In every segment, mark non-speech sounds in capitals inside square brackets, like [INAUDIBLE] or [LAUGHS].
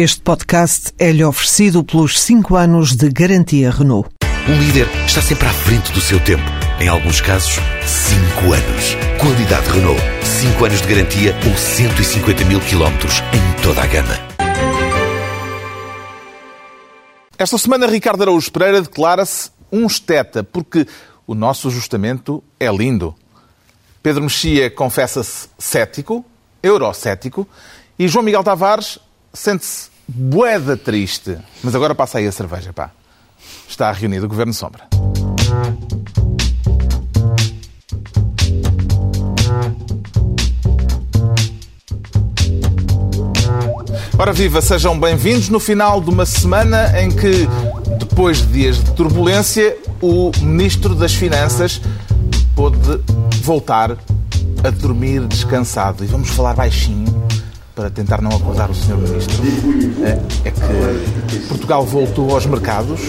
Este podcast é-lhe oferecido pelos 5 anos de garantia Renault. Um líder está sempre à frente do seu tempo. Em alguns casos, 5 anos. Qualidade Renault. 5 anos de garantia ou 150 mil quilómetros em toda a gama. Esta semana, Ricardo Araújo Pereira declara-se um esteta, porque o nosso ajustamento é lindo. Pedro Mexia confessa-se cético, eurocético, e João Miguel Tavares sente-se boeda triste. Mas agora passa aí a cerveja, pá. Está reunido o Governo Sombra. Ora viva, sejam bem-vindos no final de uma semana em que, depois de dias de turbulência, o Ministro das Finanças pôde voltar a dormir descansado. E vamos falar baixinho para tentar não acordar o Sr. Ministro, é, é que Portugal voltou aos mercados,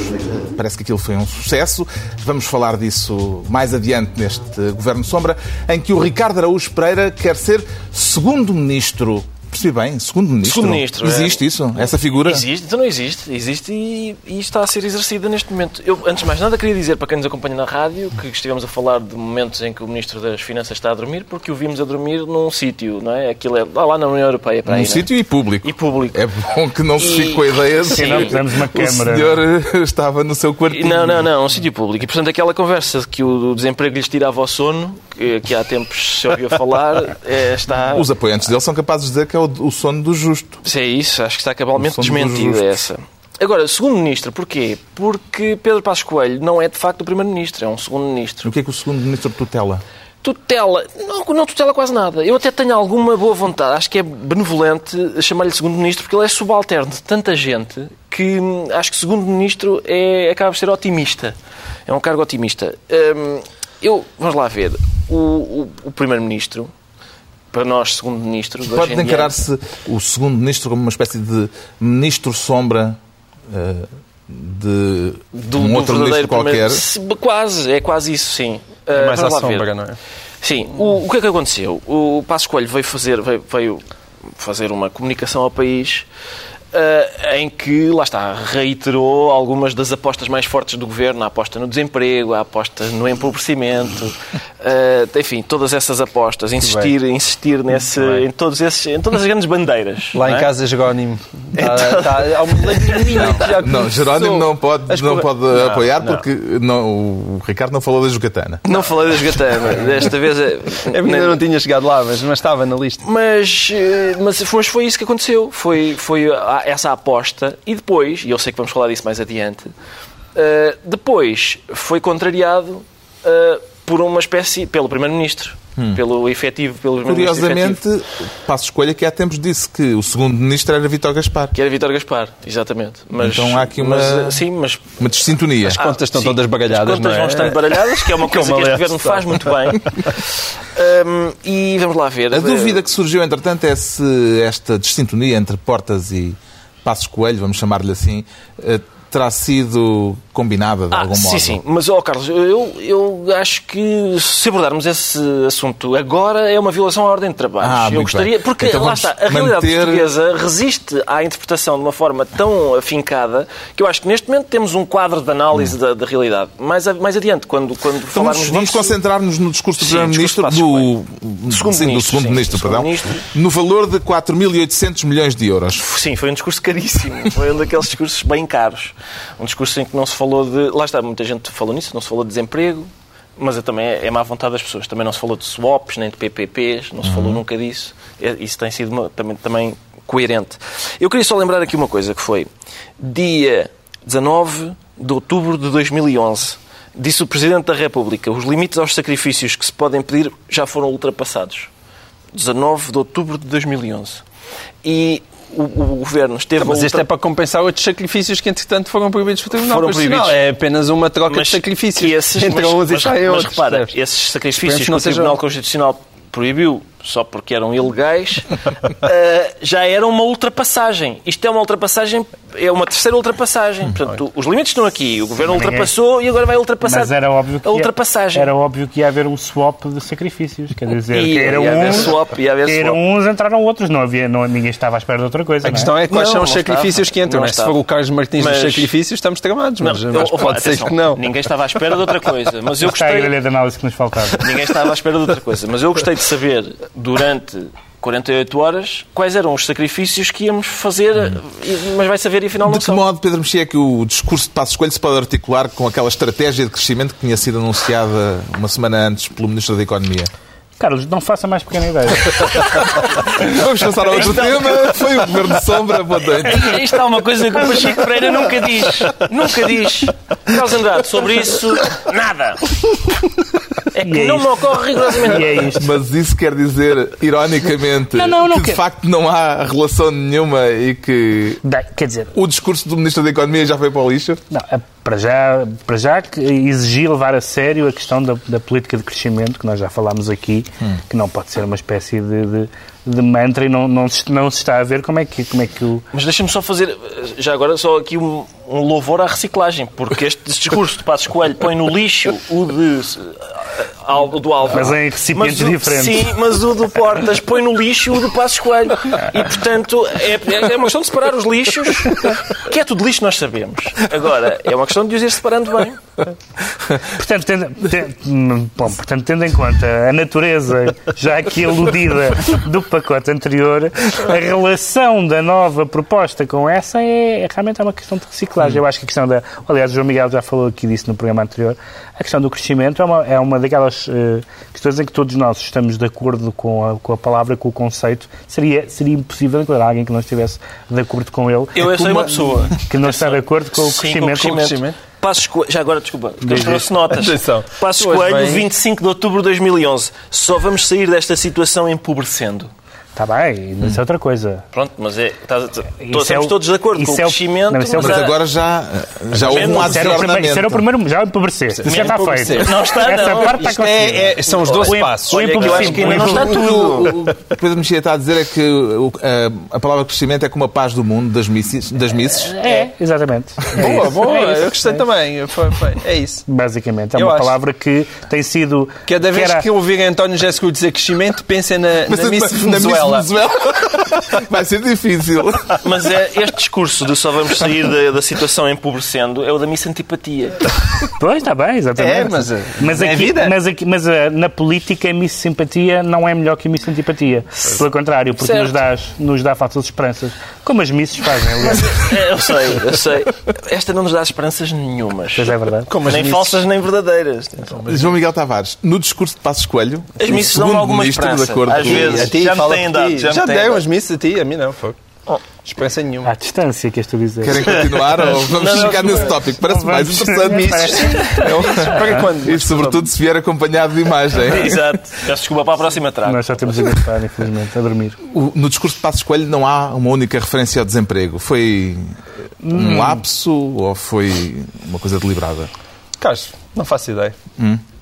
parece que aquilo foi um sucesso. Vamos falar disso mais adiante neste Governo Sombra, em que o Ricardo Araújo Pereira quer ser segundo ministro Percebi bem, segundo ministro. Segundo ministro. Existe é. isso? Essa figura? Existe, então não existe. Existe e, e, está a ser exercida neste momento. Eu, antes de mais nada, queria dizer para quem nos acompanha na rádio que estivemos a falar de momentos em que o Ministro das Finanças está a dormir, porque o vimos a dormir num sítio, não é? Aquilo é lá na União Europeia. Para num aí, sítio é? e público. E público. É bom que não se fique com a ideia de [LAUGHS] que Não, pusemos uma [LAUGHS] o senhor estava no seu quartinho. Não, não, não, um sítio público. E, portanto, aquela conversa de que o desemprego lhes tirava o sono, que, há tempos se ouviu falar, é, está... Os apoiantes dele são capazes de dizer que é o, sono do justo. Se é isso, acho que está cabalmente desmentida justos. essa. Agora, segundo ministro, porquê? Porque Pedro Passos Coelho não é de facto o primeiro-ministro, é um segundo-ministro. O que é que o segundo ministro tutela? Tutela, não, não tutela quase nada. Eu até tenho alguma boa vontade, acho que é benevolente chamar-lhe segundo-ministro, porque ele é subalterno de tanta gente que hum, acho que segundo-ministro é, acaba por ser otimista. É um cargo otimista. Hum, eu, vamos lá ver, o, o- o primeiro-ministro, para nós segundo-ministro... Pode encarar-se o segundo ministro como uma espécie de ministro sombra eh, de do, um do outro verdadeiro ministro qualquer. Quase, é quase isso, sim. É mais Uh, à vamos lá ver. sombra, não é? Sim, o, o que é que aconteceu? O Passos Coelho veio fazer, veio, veio fazer uma comunicação ao país uh, em que, lá está, reiterou algumas das apostas mais fortes do governo, a aposta no desemprego, a aposta no empobrecimento, uh, [LAUGHS] enfim, todas essas apostas, insistir, insistir nesse, em, todos esses, em todas as grandes bandeiras. Lá não em é? casa, Jerónimo. [LAUGHS] Tá, tá, há um [LAUGHS] já Não, Jerónimo não pode, As não pode Não, apoiar não. porque não, o Ricardo não falou da jogatana. Não falei das gatanas, desta vez... é- Eu ainda não tinha chegado lá, mas, mas estava na lista. Mas, eh, mas, foi- mas foi isso que aconteceu. Foi, foi essa aposta. E depois, e eu sei que vamos falar disso mais adiante, eh, depois foi contrariado eh, por uma espécie, pelo Primeiro-Ministro, pelo efetivo, pelo Primeiro-Ministro efetivo, Curiosamente, Passo Escolha que há tempos disse que o segundo ministro era Vítor Gaspar. que era Vítor Gaspar, exatamente. Mas, Então há aqui uma- mas, eh, sim, mas Uma desintonia. As contas estão sim, todas baralhadas, As contas não é? vão estando baralhadas, que é uma [LAUGHS] coisa Como que este governo faz muito bem. [LAUGHS] Hum, e vamos lá ver. A dúvida que surgiu, entretanto, é se esta desintonia entre Portas e Passos Coelho, vamos chamar-lhe assim, eh, terá sido combinada de Ah, algum modo. sim, sim. Mas, ó Carlos, eu, eu acho que se abordarmos esse assunto agora é uma violação à ordem de trabalho. Ah, eu gostaria. bem. Porque Então lá está, a realidade manter- portuguesa resiste à interpretação de uma forma tão afincada que eu acho que neste momento temos um quadro de análise da, da realidade. Mais, mais adiante, quando, quando Então falarmos vamos, vamos concentrar-nos no discurso do Primeiro-Ministro, do, Do segundo sim, do ministro, segundo sim, ministro, do segundo perdão, ministro. no valor de 4.800 milhões de euros. Sim, foi um discurso caríssimo. Foi um daqueles discursos bem caros. Um discurso em que não se falou de. Lá está, muita gente falou nisso, não se falou de desemprego, mas é também é má vontade das pessoas. Também não se falou de swaps, nem de PPPs, não se falou nunca disso. É- Isso tem sido uma- também, também coerente. Eu queria só lembrar aqui uma coisa, que foi dia 19 de outubro de 2011. Disse o Presidente da República, os limites aos sacrifícios que se podem pedir já foram ultrapassados. 19 de outubro de 2011. E o, o Governo esteve Mas a este é para compensar outros sacrifícios que, entretanto, foram proibidos pelo Tribunal Foram Constitucional. proibidos. É apenas uma troca Mas de sacrifícios esses- [LAUGHS] entre mas- uns e mas- saem mas outros. repara, percebes? esses sacrifícios que o Tribunal Constitucional proibiu só porque eram ilegais, [LAUGHS] eh, já era uma ultrapassagem. Isto é uma ultrapassagem, é uma terceira ultrapassagem. Portanto, os limites estão aqui, o governo Ninguém- ultrapassou e agora vai ultrapassar Mas era óbvio que a ia- ultrapassagem. era óbvio que ia haver um swap de sacrifícios. Quer dizer, Ia- caíram ia haver uns, swap, caíram swap. uns, entraram outros. Não havia, não, ninguém estava à espera de outra coisa. A não é? questão é quais Não, são os sacrifícios estava. que entram. É? Se for o Carlos Martins dos Mas- sacrifícios, estamos tramados. Mas, Não, mas eu- pode ser atenção, que não. Ninguém estava à espera de outra coisa. Mas eu Está a gostei. de análise que nos faltava. Ninguém estava à espera de outra coisa. Mas eu gostei de saber, durante 48 horas, quais eram os sacrifícios que íamos fazer, mas vai saber e afinal não De que são. modo, Pedro Mexia, é que o discurso de Passos Coelho se pode articular com aquela estratégia de crescimento que tinha sido anunciada uma semana antes pelo Ministro da Economia? Carlos, não faça mais pequena ideia. [LAUGHS] Vamos passar a outro tema. Foi o Governo de Sombra. Boa noite. Isto é uma coisa que o Pacheco Pereira nunca diz. Nunca diz. Carlos Andrade, sobre isso, nada. É que é não isto. me ocorre rigorosamente. E é isto. Mas isso quer dizer, ironicamente, Não, não, não que de facto não há relação nenhuma e que Bem, Quer dizer, o discurso do Ministro da Economia já foi para o lixo? Não, é para já, para já que exigi levar a sério a questão da, da política de crescimento, que nós já falámos aqui, que não pode ser uma espécie de, de, de mantra e não, não, se, não se está a ver como é que, como é que o... Mas deixa-me só fazer, já agora, só aqui um, um louvor à reciclagem, porque este discurso de Passos Coelho põe no lixo o de, do Álvaro. Mas em recipientes Mas o- diferentes. Sim, mas o do Portas põe no lixo o do Passos Coelho. E, portanto, é, é uma questão de separar os lixos, que é tudo lixo, nós sabemos. Agora, é uma questão de os ir separando bem. Portanto, tendo, ten- hum, bom, portanto, tendo em conta a natureza já aqui aludida do pacote anterior, a relação da nova proposta com essa é, é realmente é uma questão de reciclagem. Eu acho que a questão da. Aliás, o João Miguel já falou aqui disso no programa anterior. A questão do crescimento é uma, é uma daquelas eh, questões em que todos nós estamos de acordo com a, com a palavra, com o conceito. Seria, seria impossível encontrar alguém que não estivesse de acordo com ele. Eu sei uma pessoa. Que não está de acordo com o Sim, crescimento. com o crescimento. Passos Coelho, já agora, desculpa, porque eu trouxe notas. Atenção. Passos Coelho, vem- 25 de outubro de 2011. Só vamos sair desta situação empobrecendo. Está bem, mas isso é outra coisa. Pronto, mas é. Estás, Isso estamos é o- todos de acordo com o isso é o- crescimento. não, é o- Mas há- agora já, já houve um ato Isso de era, o primeiro, isso era o primeiro, já empobrecer. Isso já está feito. Não está, Essa não. parte está é- é- são os 12 O passos. o Olha, eu acho que ainda não está tudo. O, o que Pedro Mexia está a dizer é que o- a, a palavra crescimento é como a paz do mundo das misses. Das misses. É, exatamente. É Boa, isso. boa. É isso. eu gostei também. Foi- foi- é isso. Basicamente, é uma palavra que tem sido. Cada vez que ouvirem António Jéssico dizer crescimento, pensem na, Mas na Miss na Miss Venezuela. Venezuela. [LAUGHS] Vai ser difícil. Mas é, este discurso de só vamos sair da, da situação empobrecendo é o da missa antipatia. Pois, está bem, exatamente. É, mas, eh, mas, é aqui, vida. mas, aqui, mas eh, na política, a miss simpatia não é melhor que a miss antipatia. Pelo contrário, porque Certo. nos dá, nos dá falsas esperanças. Como as misses fazem, aliás. É, eu sei, eu sei. Esta não nos dá esperanças nenhumas. Pois é verdade. Como as nem misses. falsas nem verdadeiras. João Miguel Tavares, no discurso de Passos Coelho, As missas segundo alguma esperança. de acordo Às vezes. Já me têm já Já dei umas missas a ti, a mim não. Foi. Esperança nenhuma. À distância, que estou a dizer. Querem continuar ou vamos Não, chegar não. nesse tópico? Parece mais interessante. Parece- Para quando? E sobretudo se vier acompanhado de imagem. [LAUGHS] Exato. Peço desculpa para a próxima trago. Nós só temos a gastar, infelizmente, a dormir. O- No discurso de Passos Coelho não há uma única referência ao desemprego. Foi um lapso ou foi uma coisa deliberada? Carlos, não faço ideia.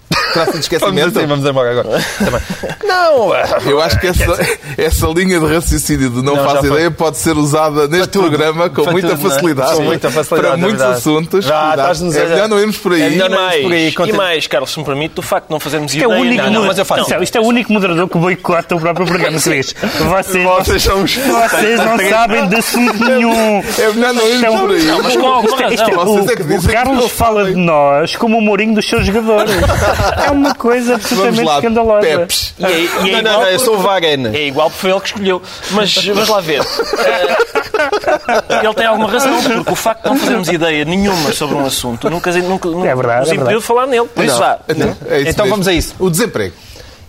Traça de Vamos, esquecimento? assim, vamos embora agora. Também. Não, [LAUGHS] Eu acho que essa, essa linha de raciocínio de não, Não, faço foi. ideia pode ser usada neste tudo. programa com muita tudo, não é? facilidade. Com muita facilidade, Para é muitos verdade. assuntos. Já, é melhor não irmos por aí. É melhor E não irmos por aí, e mais, Carlos, se me permite, o facto de não fazermos Isto é, o ideia... único, não, não, mas eu faço. Isto é- isto é o único moderador que boicota o próprio programa, diz. Vocês, Vocês são os... [LAUGHS] vocês não sabem de assunto nenhum. É melhor não irmos é um- por aí. Não, mas com alguma Isto é- é- razão. Vocês é que o, Carlos não fala de nós como o Mourinho dos seus jogadores. [LAUGHS] [LAUGHS] É uma coisa absolutamente lá, escandalosa. Peps. E é, e é Não, não, igual não, eu sou o Varane. É igual porque foi ele que escolheu. Mas vamos lá ver. [LAUGHS] Ele tem alguma razão, porque o facto de não fazermos ideia nenhuma sobre um assunto nunca, nunca, nunca É verdade, nos é impediu verdade. de falar nele. Por isso vá. Então, é isso Então mesmo. vamos a isso. O desemprego.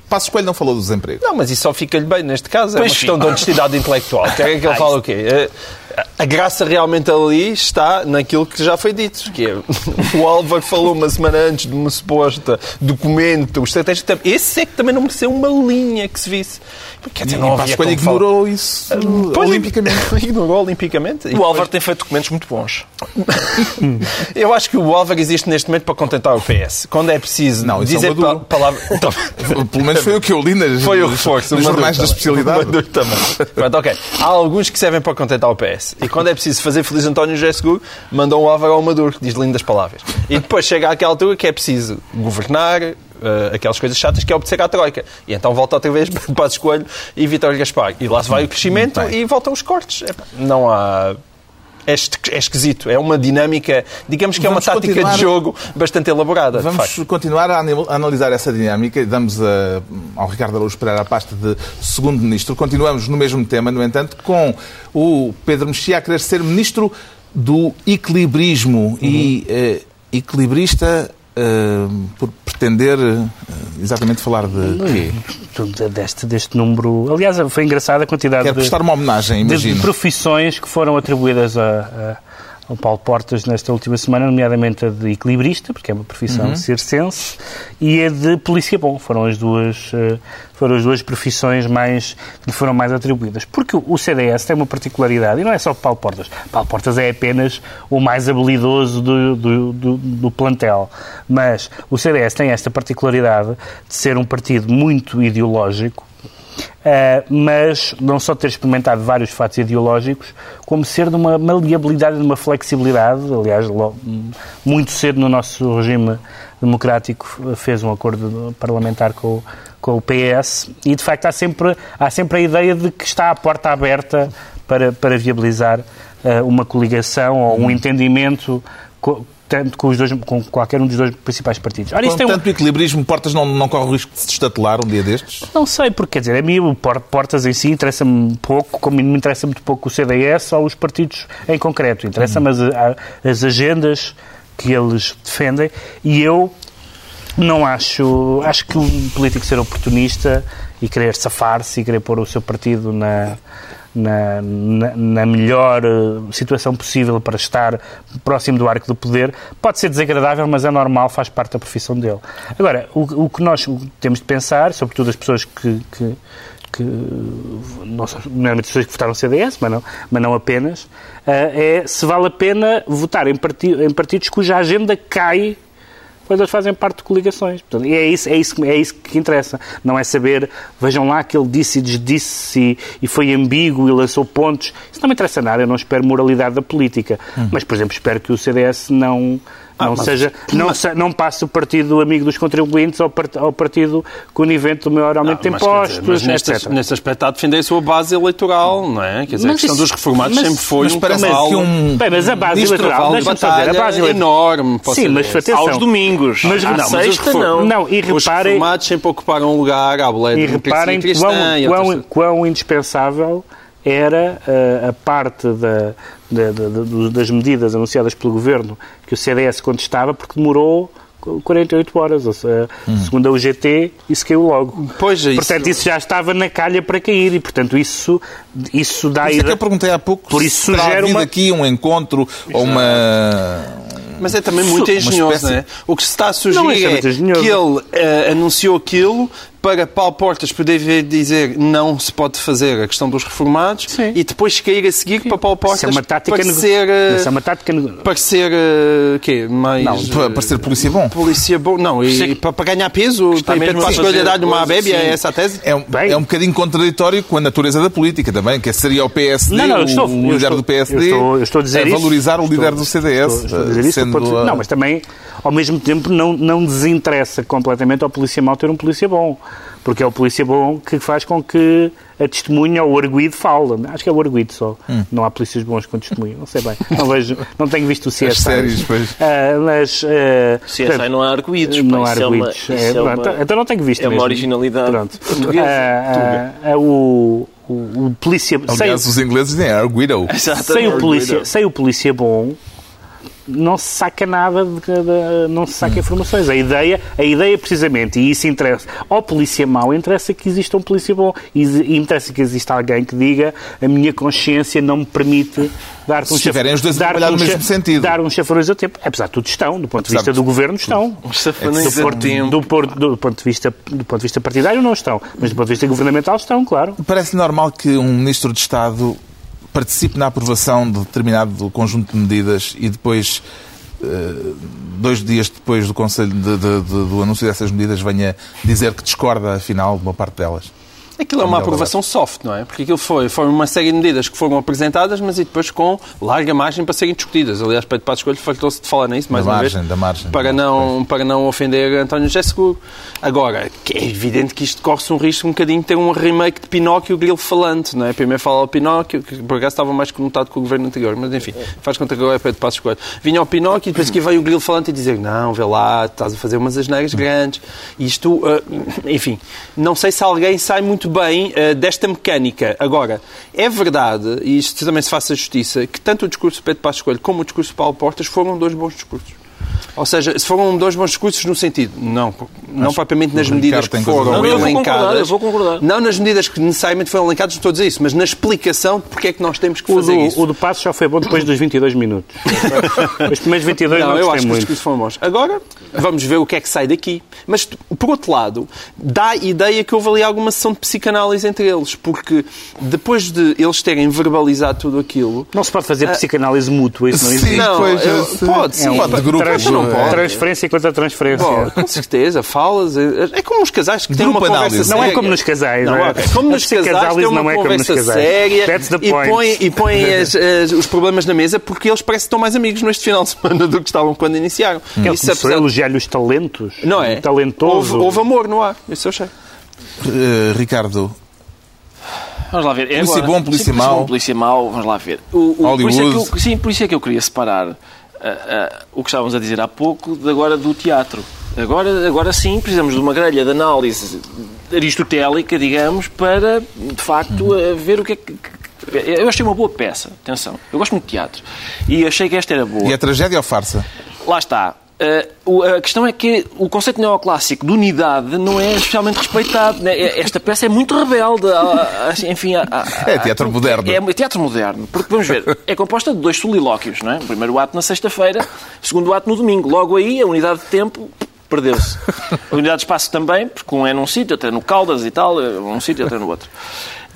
Passos Coelho não falou do desemprego. Não, mas isso só fica-lhe bem neste caso. É Pois uma questão de honestidade intelectual. Quer que ele fala o quê? A graça realmente ali está naquilo que já foi dito, que é o Álvaro falou uma semana antes de uma suposta documento estratégico. Esse é que também não mereceu uma linha que se visse. Quer dizer, não havia como falar. ignorou isso Pois, olimpicamente. [LAUGHS] Ignorou olimpicamente. O Álvaro tem feito documentos muito bons. [LAUGHS] Eu acho que o Álvaro existe neste momento para contentar o PS. Quando é preciso Não, é dizer o Maduro. pa palavras. [LAUGHS] Então, Pelo menos foi o que eu li nas, Foi o reforço. nos jornais da especialidade. Maduro também. Pronto, ok. Há alguns que servem para contentar o PS. E quando é preciso fazer feliz António José Seguro, mandam o Álvaro ao Maduro, que diz lindas palavras. E depois chega àquela altura que é preciso governar, eh, aquelas coisas chatas, que é obedecer à Troika. E então volta outra vez [LAUGHS] para o Escolho e Vitório Gaspar. E lá se vai o crescimento e voltam os cortes. Não há... É é esquisito. É uma dinâmica, digamos que é uma Vamos tática de jogo bastante elaborada. Vamos continuar a anal- a analisar essa dinâmica e damos a- ao Ricardo Araújo Pereira a pasta de segundo ministro. Continuamos no mesmo tema, no entanto, com o Pedro Mexia a querer ser ministro do equilibrismo e eh, equilibrista eh, por pretender eh, exatamente falar de quê? Tudo Deste, deste número. Aliás, foi engraçada a quantidade Quer de, prestar uma homenagem, de imagino. profissões que foram atribuídas a, a- ao Paulo Portas nesta última semana, nomeadamente a de equilibrista, porque é uma profissão circense, e a de polícia bom. Foram as duas, eh, foram as duas profissões mais, que lhe foram mais atribuídas. Porque o CDS tem uma particularidade, e não é só Paulo Portas. Paulo Portas é apenas o mais habilidoso do, do, do, do plantel. Mas o CDS tem esta particularidade de ser um partido muito ideológico, mas não só ter experimentado vários fatos ideológicos, como ser de uma maleabilidade de uma flexibilidade. Aliás, muito cedo no nosso regime democrático fez um acordo parlamentar com, o- com o PS e, de facto, há sempre, há sempre a ideia de que está a porta aberta para, para viabilizar uh, uma coligação ou um entendimento co- tanto com, os dois, com qualquer um dos dois principais partidos. Ora, Com é um- tanto equilibrismo, Portas não, não corre o risco de se estatelar um dia destes? não sei, porque quer dizer, a mim Portas em si interessa-me pouco, como me interessa muito pouco o CDS ou os partidos em concreto. Interessa-me as, as agendas que eles defendem e eu não acho. Acho que um político ser oportunista e querer safar-se e querer pôr o seu partido na. Na, na- na melhor eh, situação possível para estar próximo do arco do poder pode ser desagradável, mas é normal, faz parte da profissão dele. Agora, o, o que nós temos de pensar, sobretudo as pessoas que, que, que as pessoas que votaram CDS, mas não, mas não apenas, eh, é se vale a pena votar em, parti em partidos cuja agenda cai eles fazem parte de coligações. Portanto, e é isso, é, isso, que- é isso que interessa. Não é saber, vejam lá que ele disse e desdisse e, e foi ambíguo e lançou pontos. Isso não me interessa nada. Eu não espero moralidade da política. Mas, por exemplo, espero que o CDS não, não, seja, não, se- não passe o partido amigo dos contribuintes ao, part- ao partido conivente do maior aumento de Mas, dizer, impostos, mas neste, etc. neste aspecto está a defender a sua base eleitoral, não é? Quer dizer, Mas a questão isso- dos reformados mas- sempre foi mas um parece que um- Bem, mas a base eleitoral, deixa-me dizer, a batalha base eleitoral... enorme. Sim, mas atenção. Aos domingos. Mas, à não, mas os sexta, não. Não, e Os reparem, reformados sempre ocuparam um lugar à boleia E reparem quão, e quão, quão indispensável era uh, a parte da- da- da- das medidas anunciadas pelo Governo que o CDS contestava porque demorou 48 horas, ou seja, segundo a UGT, isso caiu logo. Pois é, isso- Portanto, isso já estava na calha para cair e, portanto, isso, isso dá Por isso é que eu perguntei há pouco Por se isso sugere uma- aqui um encontro ou uma... Mas é também muito engenhoso, espécie- não é? O que se está a Não, sugerir isso é é, que ele eh, anunciou aquilo para Paulo Portas poder dizer não se pode fazer a questão dos reformados Sim. e depois cair a seguir para Paulo Portas Isso é uma tática... nego- parecer, eh, Isso é uma tática... nego- parecer eh, quê? Mais, Não, para, eh, para ser polícia bom. polícia bom. Não, e, Sim. para, para ganhar peso, Está para, mesmo para fazer dar-lhe uma coisas, bébia, é sim. essa a tese? É um, Bem. é um bocadinho contraditório com a natureza da política também, que seria o PSD, Não, não, estou- o líder estou- do PSD, eu estou- eu estou a dizer isso. valorizar o Estou- líder do CDS. Estou, estou a dizer isso do sendo Não, mas também, ao mesmo tempo, não, não desinteressa completamente ao polícia mau ter um polícia bom. Porque é o polícia bom que faz com que a testemunha ou o arguído fale. Acho que é o arguído só. Hum. Não há polícias bons com testemunho. Não sei bem. Não vejo, não tenho visto o CSI. As séries, pois. Ah, mas... ah, CSI portanto, não há arguídos. não há isso é uma- arguídos. É, é uma- então- Então não tenho visto é uma mesmo. originalidade Pronto. portuguesa. Ah, o, o, o polícia... Aliás, sei- os ingleses dizem arguido. sem o, polícia, sem o polícia bom, não se saca nada, de, de- não se saca informações. A ideia, a ideia precisamente, e isso interessa, ao polícia mau interessa que exista um polícia bom, e interessa que exista alguém que diga a minha consciência não me permite um Se estiverem os dois a trabalhar no um mesmo sentido. Dar um chafariz a tempo. Apesar de tudo estão, do ponto de vista de- do governo estão. Do a ponto, tempo. do ponto de vista, do ponto de vista partidário não estão, mas do ponto de vista governamental estão, claro. Parece normal que um Ministro de Estado participe na aprovação de determinado conjunto de medidas e depois, eh, dois dias depois do, Conselho de- de- de- do anúncio dessas medidas, venha dizer que discorda, afinal, de uma parte delas. Aquilo é uma aprovação soft, não é? Porque aquilo foi, foram uma série de medidas que foram apresentadas, mas e depois com larga margem para serem discutidas. Aliás, Pedro Passos Coelho fartou-se de falar nisso, mais Da uma margem, vez. da margem. Para não, para não ofender António José Seguro. Agora, que é evidente que isto corre-se um risco um bocadinho de ter um remake de Pinóquio grilo falante, não é? Primeiro fala o Pinóquio, que por acaso estava mais conotado com o governo anterior, mas enfim, faz conta que agora é Pedro Passos Coelho. Vinha o Pinóquio e depois aqui veio o grilo falante e dizer não, vê lá, estás a fazer umas asneiras grandes. Isto, ah, enfim, não sei se alguém sai muito bem ah, desta mecânica. Agora, é verdade, e isto também se faça justiça, que tanto o discurso de Pedro Passos Coelho como o discurso de Paulo Portas foram dois bons discursos. Ou seja, se foram dois bons discursos no sentido, não, não propriamente nas medidas que foram a Não, eu vou concordar, elencadas. eu vou concordar. Não nas medidas que necessariamente foram elencadas, não estou a dizer isso, mas na explicação de porque é que nós temos que O fazer do, isso. o do passo já foi bom depois dos 22 minutos. [LAUGHS] Os primeiros 22 não, Não, eu acho que os muito. discursos foram bons. Agora, vamos ver o que é que sai daqui. Mas, por outro lado, dá a ideia que houve ali alguma sessão de psicanálise entre eles, porque depois de eles terem verbalizado tudo aquilo, Não se pode fazer psicanálise mútua, isso não existe. Sim, Não, pois, eu- pode, sim. Pode, de grupo. Trans- não pode. Transferência contra transferência. Bom, com certeza, falas. É é como os casais que têm Grupo uma conversa análise. Não é como nos casais, Não, não é? é como nos casais psicanálise têm uma não é como nos conversa casais. séria That's the e point. põem, e põem as- as- os problemas na mesa porque eles parecem que estão mais amigos neste final de semana do que estavam quando iniciaram. Ele Isso, começou apesar elogiar-lhe os talentos. Não é? Talentoso. Houve, houve amor no ar, isso eu achei. Eh, Ricardo, Vamos lá ver. É Polícia agora- bom, polícia Sim, mau. bom, polícia mau, vamos lá ver. O, o, por isso é que eu, sim, por isso é que eu queria separar ah, o que estávamos a dizer há pouco de agora do teatro. Agora, agora sim precisamos de uma grelha de análise aristotélica, digamos, para de facto ver o que é que. Eu achei uma boa peça, atenção. Eu gosto muito de teatro. E achei que esta era boa. e é tragédia ou farsa? Lá está. Uh, a questão é que o conceito neoclássico de unidade não é especialmente respeitado. né? É- Esta peça é muito rebelde. a- a- enfim, a- É teatro moderno. É teatro moderno. Porque, vamos ver, é composta de dois solilóquios. Não é? O primeiro ato na sexta-feira, o segundo ato no domingo. Logo aí, a unidade de tempo perdeu-se. A unidade de espaço também, porque um é num sítio, outro é no Caldas e tal, um sítio, outro é no outro.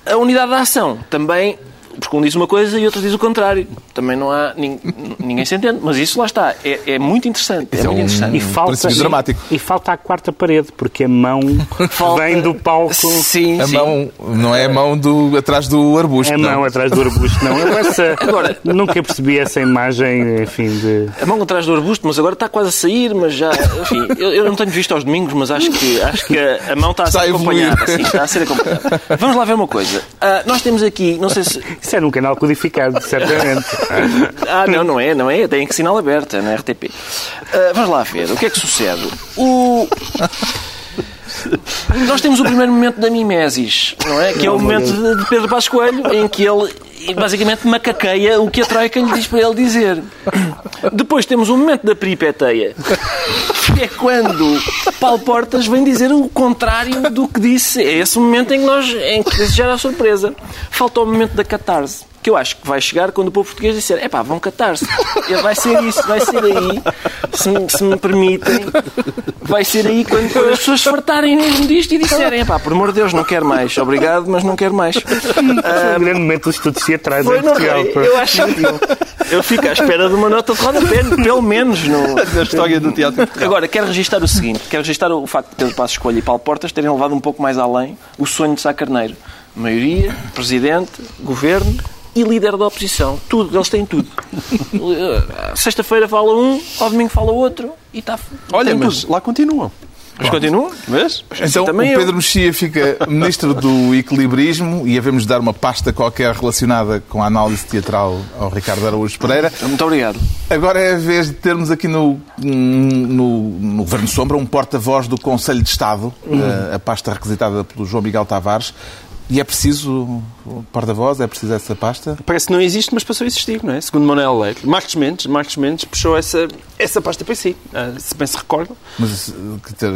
A unidade da ação também, porque um diz uma coisa e outro diz o contrário. Também não há. nin- ninguém se entende. Mas isso lá está. É, é muito interessante. É, é muito um- interessante. E falta, princípio dramático. e falta a quarta parede, porque a mão [LAUGHS] Falta- vem do palco. Sim, A sim. mão, não é a mão do, atrás do arbusto. A não. mão atrás do arbusto, não. Eu essa, [LAUGHS] Agora- nunca percebi essa imagem, enfim, de... A mão atrás do arbusto, mas agora está quase a sair, mas já. Enfim, eu, eu não tenho visto aos domingos, mas acho que, acho que a, a mão está a ser Está acompanhada. Sim, está a ser acompanhada. Vamos lá ver uma coisa. Ah, nós temos aqui, não sei se. Isso é num canal codificado, [LAUGHS] certamente. Ah, não, não é, não é. Tem que sinal aberto, é na RTP. Ah, vamos lá ver. O que é que sucede? O. Nós temos o primeiro momento da mimesis, não é? Que é o momento de Pedro Passos Coelho, em que ele basicamente macaqueia o que a Troika lhe diz para ele dizer. Depois temos o momento da peripeteia, que é quando Paulo Portas vem dizer o contrário do que disse. É esse momento em que, nós, em que se gera a surpresa. Falta o momento da catarse. Que eu acho que vai chegar quando o povo português disser é pá, vão catar-se. Vai ser isso, vai ser aí, se, me- se me permitem, vai ser aí quando as pessoas se fartarem mesmo disto e disserem é pá, por amor de Deus, não quero mais. Obrigado, mas não quero mais. Foi um grande momento dos estudos teatrais Foi, em Portugal. pá. Eu acho que eu fico à espera de uma nota de rodapé, pelo menos no, Na história do teatro. Agora, quero registrar o seguinte: quero registrar o facto de Pedro Passos Coelho e Paulo Portas terem levado um pouco mais além o sonho de Sá Carneiro. Maioria, presidente, governo e líder da oposição. Tudo, eles têm tudo. [LAUGHS] Sexta-feira fala um, ao domingo fala outro e está. Olha, tem mas tudo. lá continuam. Mas continuam? Vês? Então, também o eu. Pedro Mexia fica [LAUGHS] ministro do equilibrismo e havemos de dar uma pasta qualquer relacionada com a análise teatral ao Ricardo Araújo Pereira. Muito obrigado. Agora é a vez de termos aqui no, no, no Governo Sombra um porta-voz do Conselho de Estado, eh, a pasta requisitada pelo João Miguel Tavares. E é preciso o porta-voz? É preciso essa pasta? Parece que não existe, mas passou a existir, não é? Segundo Manuel Leite. Marcos Mendes, Marcos Mendes puxou essa, essa pasta para si, ah, se bem se recordam. Mas, quer dizer,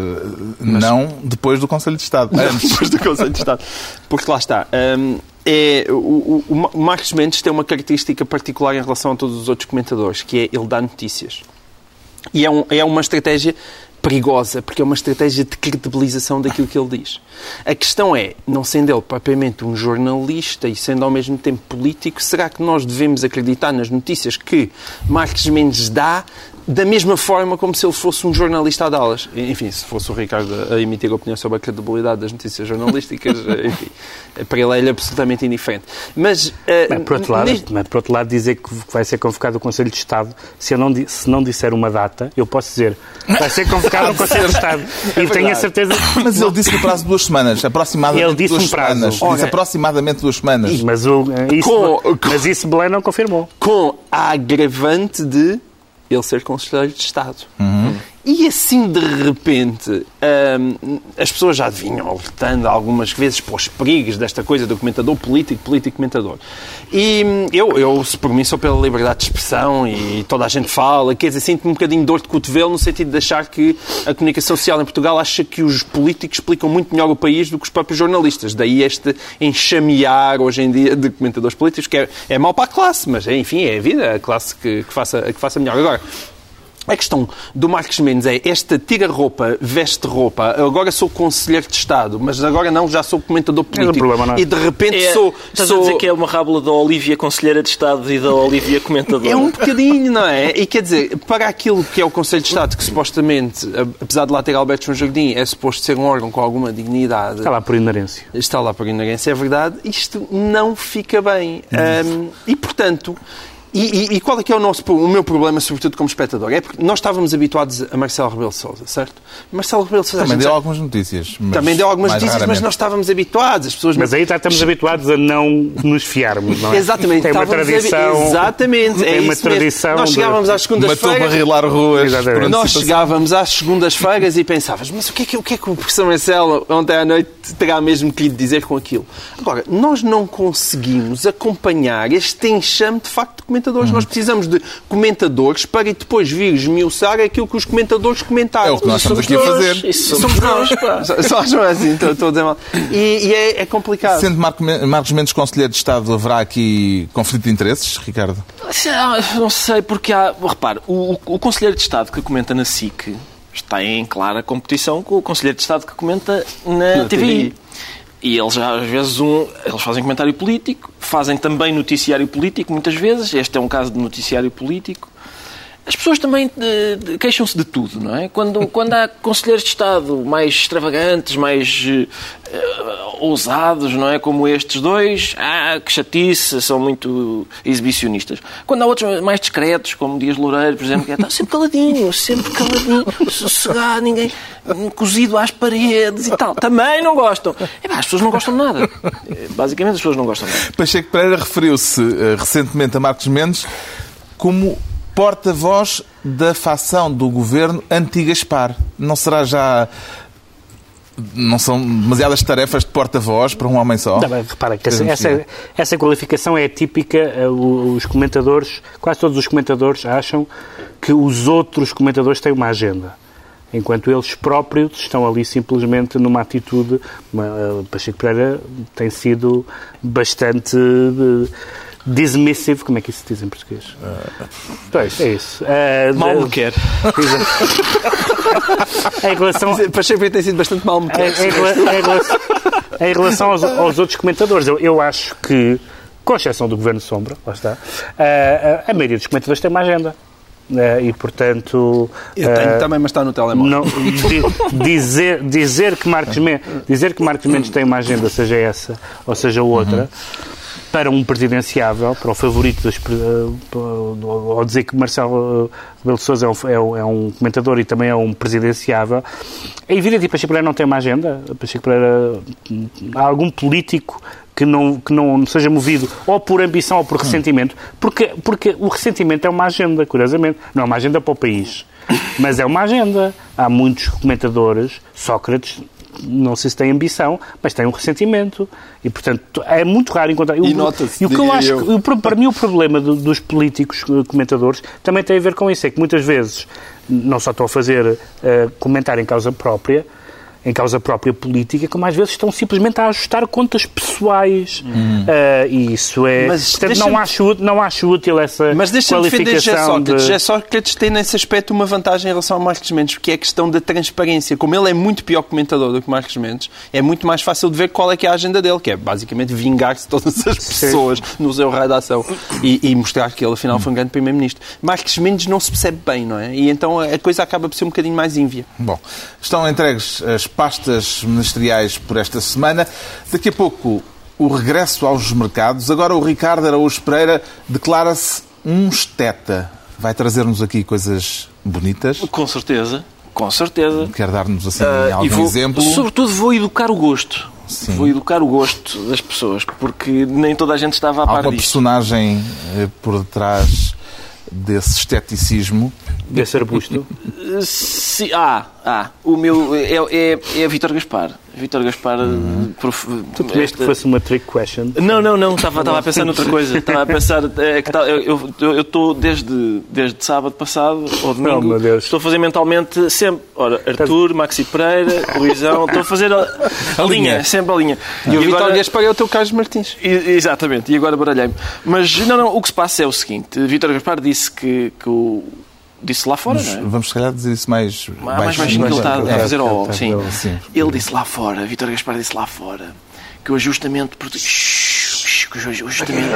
não depois do Conselho de Estado. Depois do Conselho de Estado. Porque lá está. hum, é, o, o- o Marcos Mendes tem uma característica particular em relação a todos os outros comentadores, que é ele dá notícias. E é, um- é uma estratégia perigosa, porque é uma estratégia de credibilização daquilo que ele diz. A questão é, não sendo ele propriamente um jornalista e sendo ao mesmo tempo político, será que nós devemos acreditar nas notícias que Marcos Mendes dá da mesma forma como se ele fosse um jornalista a dá-las? Enfim, se fosse o Ricardo a emitir opinião sobre a credibilidade das notícias jornalísticas, [LAUGHS] enfim, para ele é absolutamente indiferente. Mas, eh, Mas, por outro lado, neste- mas, por outro lado, dizer que vai ser convocado o Conselho de Estado, se, eu não, se não disser uma data, eu posso dizer vai ser convocado o [LAUGHS] Conselho de Estado. e tenho a certeza [LAUGHS] Mas ele disse no prazo de duas semanas. Aproximadamente Ele disse duas um prazo. semanas. Ora. Disse aproximadamente duas semanas. Mas, o, isso, Com- mas isso Belém não confirmou. com a agravante de ele ser Conselheiro de Estado. E assim, de repente, hum, as pessoas já vinham alertando algumas vezes para os perigos desta coisa do comentador político, político comentador. E hum, eu, eu, se por mim, sou pela liberdade de expressão e toda a gente fala, quer dizer, sinto-me um bocadinho de dor de cotovelo no sentido de achar que a comunicação social em Portugal acha que os políticos explicam muito melhor o país do que os próprios jornalistas. Daí este enxamear hoje em dia de comentadores políticos, que é, é mau para a classe, mas enfim, é a vida, a classe que, que faça, que faça melhor. Agora, a questão do Marcos Mendes é esta tira roupa, veste roupa, agora sou conselheiro de Estado, mas agora não, já sou comentador político. problema não é? E de repente É, sou... estás sou... a dizer que é uma rábula da Olívia Conselheira de Estado e da Olívia Comentadora? É um bocadinho, não é? E quer dizer, para aquilo que é o Conselho de Estado, que supostamente, apesar de lá ter Alberto João Jardim, é suposto ser um órgão com alguma dignidade, Está lá por inerência. está lá por inerência, é verdade, isto não fica bem. Um, e, portanto, e, e- e qual é que é o, nosso, o meu problema, sobretudo como espectador? É porque nós estávamos habituados a Marcelo Rebelo de Sousa, certo? Marcelo Rebelo de Sousa... a Também deu algumas notícias. mas também deu algumas notícias, mas raramente. nós estávamos habituados. As pessoas Mas aí já estamos habituados a não nos fiarmos, não é? Exatamente. Tem uma tradição. habi- Exatamente. Tem é uma isso mesmo. tradição. Nós de- chegávamos às Matou segundas-feiras... rilar ruas. Exatamente. Nós chegávamos às segundas-feiras e pensávamos, mas o que, é que, o que é que o professor Marcelo ontem à noite terá mesmo que lhe dizer com aquilo? Agora, nós não conseguimos acompanhar este enxame de facto de comentadores. Nós precisamos de comentadores para depois vir esmiuçar aquilo que os comentadores comentaram. É o que nós estamos aqui a fazer. Isso somos nós, pá. [LAUGHS] Só- assim, estou, a dizer mal. E, e é, é complicado. Sendo Marcos Mendes Conselheiro de Estado, haverá aqui conflito de interesses, Ricardo? Não sei, porque há. Repare, o, o Conselheiro de Estado que comenta na SIC está em clara competição com o Conselheiro de Estado que comenta na, Na TVI. TVI. E eles às vezes, um, eles fazem comentário político, fazem também noticiário político, muitas vezes. Este é um caso de noticiário político. As pessoas também eh, queixam-se de tudo, não é? Quando, [LAUGHS] quando há conselheiros de Estado mais extravagantes, mais eh, ousados, não é? Como estes dois, ah, que chatice, são muito exibicionistas. Quando há outros mais discretos, como Dias Loureiro, por exemplo, que é, está sempre caladinho, sempre caladinho, sossegado, ninguém cozido às paredes e tal. Também não gostam. É, pá, as pessoas não gostam de nada. Basicamente, as pessoas não gostam de nada. Pacheco Pereira referiu-se eh, recentemente a Marcos Mendes como porta-voz da facção do governo anti-Gaspar. Não será já. Não são demasiadas tarefas de porta-voz para um homem só? Bem, repara que essa, essa, essa qualificação é típica. eh, Os comentadores, quase todos os comentadores, acham que os outros comentadores têm uma agenda. Enquanto eles próprios estão ali simplesmente numa atitude. Uma, eh, Pacheco Pereira tem sido bastante eh, dismissive. Como é que isso se diz em português? Pois, é isso. Eh, Mal me quer. [LAUGHS] em relação, Pacheco Pereira tem sido bastante mal me em, quer. em rela- em relação, em relação aos, aos outros comentadores, eu, eu acho que, com exceção do Governo Sombra, lá está, a, a, a maioria dos comentadores tem uma agenda. Eh, e, portanto... Eu tenho também, mas está no telemóvel. não, di- dizer, dizer, que Marcos Men- dizer que Marcos Mendes tem uma agenda, seja essa ou seja outra, para um presidenciável, para o favorito dos. pre- eh, Ou dizer que Marcelo eh, Rebelo de Sousa é um, é um- é um comentador e também é um presidenciável, é evidente que Pacheco Pereira não tem uma agenda. Pacheco Pereira. hum, Há algum político que não, que não seja movido ou por ambição ou por ressentimento, porque, porque o ressentimento é uma agenda, curiosamente. Não é uma agenda para o país, mas é uma agenda. Há muitos comentadores, Sócrates não sei se têm ambição, mas têm um ressentimento. E, portanto, é muito raro encontrar... E nota-se, E o que eu acho, eu. que- para mim, o problema do- dos políticos eh, comentadores também tem a ver com isso. É que muitas vezes não só estão a fazer eh, comentário em causa própria, em causa própria política, como às vezes estão simplesmente a ajustar contas pessoais. Eh, e isso é... Mas portanto, não acho, útil- não acho útil essa Mas deixa-me defender Sócrates. de... José Sócrates tem nesse aspecto uma vantagem em relação ao Marcos Mendes, que é a questão da transparência. Como ele é muito pior comentador do que Marcos Mendes, é muito mais fácil de ver qual é que é a agenda dele, que é basicamente vingar-se de todas as pessoas no seu raio de ação e, e mostrar que ele afinal foi um grande primeiro-ministro. Marcos Mendes não se percebe bem, não é? E então a coisa acaba por ser um bocadinho mais ínvia. Bom, estão entregues as pastas ministeriais por esta semana. Daqui a pouco o regresso aos mercados. Agora o Ricardo Araújo Pereira declara-se um esteta. Vai trazer-nos aqui coisas bonitas. Com certeza, com certeza. Quer dar-nos assim Ah, algum e vou, exemplo? Sobretudo vou educar o gosto. Vou educar o gosto das pessoas, porque nem toda a gente estava a par Alguma disto. personagem eh, por detrás desse esteticismo? Desse arbusto. Sim, ah, ah, o meu é, é, é Vítor Gaspar. Vítor Gaspar. prof- Tu temeste esta- que fosse uma trick question. Não, não, não, estava, estava a pensar noutra coisa. Estava a pensar. É, que eu estou desde, desde sábado passado, ou domingo, Oh, meu Deus. estou a fazer mentalmente sempre. Ora, Arthur, Maxi Pereira, Luizão, estou a fazer a, a linha, linha. sempre a linha. E o Vitor agora- Gaspar é o teu Carlos Martins. E- Exatamente, e agora baralhei-me. Mas não, não, o que se passa é o seguinte: Vítor Gaspar disse que, que o. Disse lá fora, não é? Vamos, se calhar, dizer isso mais Ah, mais baixinho que ele está a É, fazer ao. está- Sim. sim. Ele disse lá fora, Vítor Gaspar disse lá fora, que o ajustamento português. Que o ajustamento,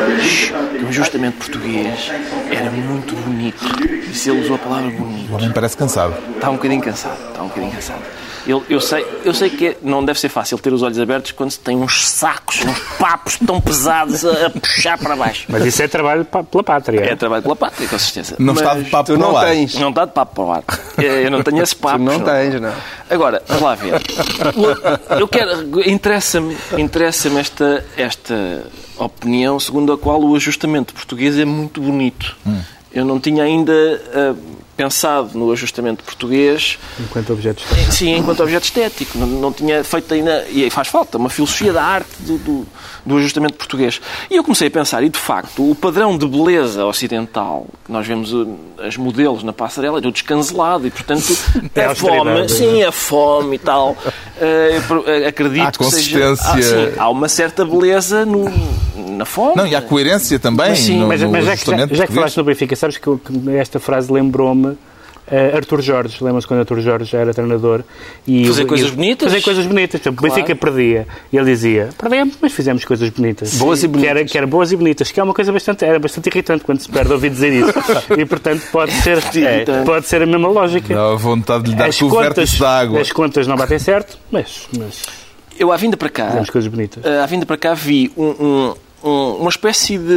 que o ajustamento português era muito bonito. E se ele usou a palavra O bonito, homem parece cansado. está um bocadinho cansado. Está um bocadinho cansado. Ele, eu, sei, eu sei que é- não deve ser fácil ter os olhos abertos quando se tem uns sacos, uns papos tão pesados a, a puxar para baixo. Mas isso é trabalho pa- pela pátria. É trabalho pela pátria, com certeza. Não Mas está de papo para não lá. tens. Não está de papo para o ar. É, Eu não tenho esse papo. Tu não tens, não. Agora, vamos lá ver. Eu quero. Interessa-me interessa esta, esta opinião segundo a qual o ajustamento português é muito bonito. Eu não tinha ainda ah, pensado no ajustamento português Enquanto objetos. Sim, enquanto objeto estético. Não, não tinha feito ainda. E aí faz falta uma filosofia da arte do, do, do ajustamento português. E eu comecei a pensar, e de facto, o padrão de beleza ocidental, que nós vemos uh, as modelos na passarela, é tudo descancelado e, portanto, [LAUGHS] É a fome. austeridade, Sim, a fome e tal. [LAUGHS] Uh, acredito Há que seja. consistência. Ah, sim, há uma certa beleza no, na fome. Não, e há coerência também Mas sim, no, Mas, no mas já, que, já, já que falaste no Benfica, sabes que esta frase lembrou-me eh, Arthur Jorge. Lembra-se quando Arthur Jorge era treinador? E Fazer e- coisas bonitas? Fazer coisas bonitas. Por Claro. Benfica perdia. E ele dizia, perdemos, mas fizemos coisas bonitas. Boas e Que era, bonitas. que era boas e bonitas, que é uma coisa bastante, era bastante irritante quando se perde ouvir dizer isso. [LAUGHS] e, portanto, pode ser, Irritante. pode ser a mesma lógica. Dá vontade de lhe dar As vértice da água. as contas não batem certo, mas, mas Eu, à vinda para cá. fizemos coisas bonitas. Uh, à vinda para cá vi um- um- um- uma espécie de.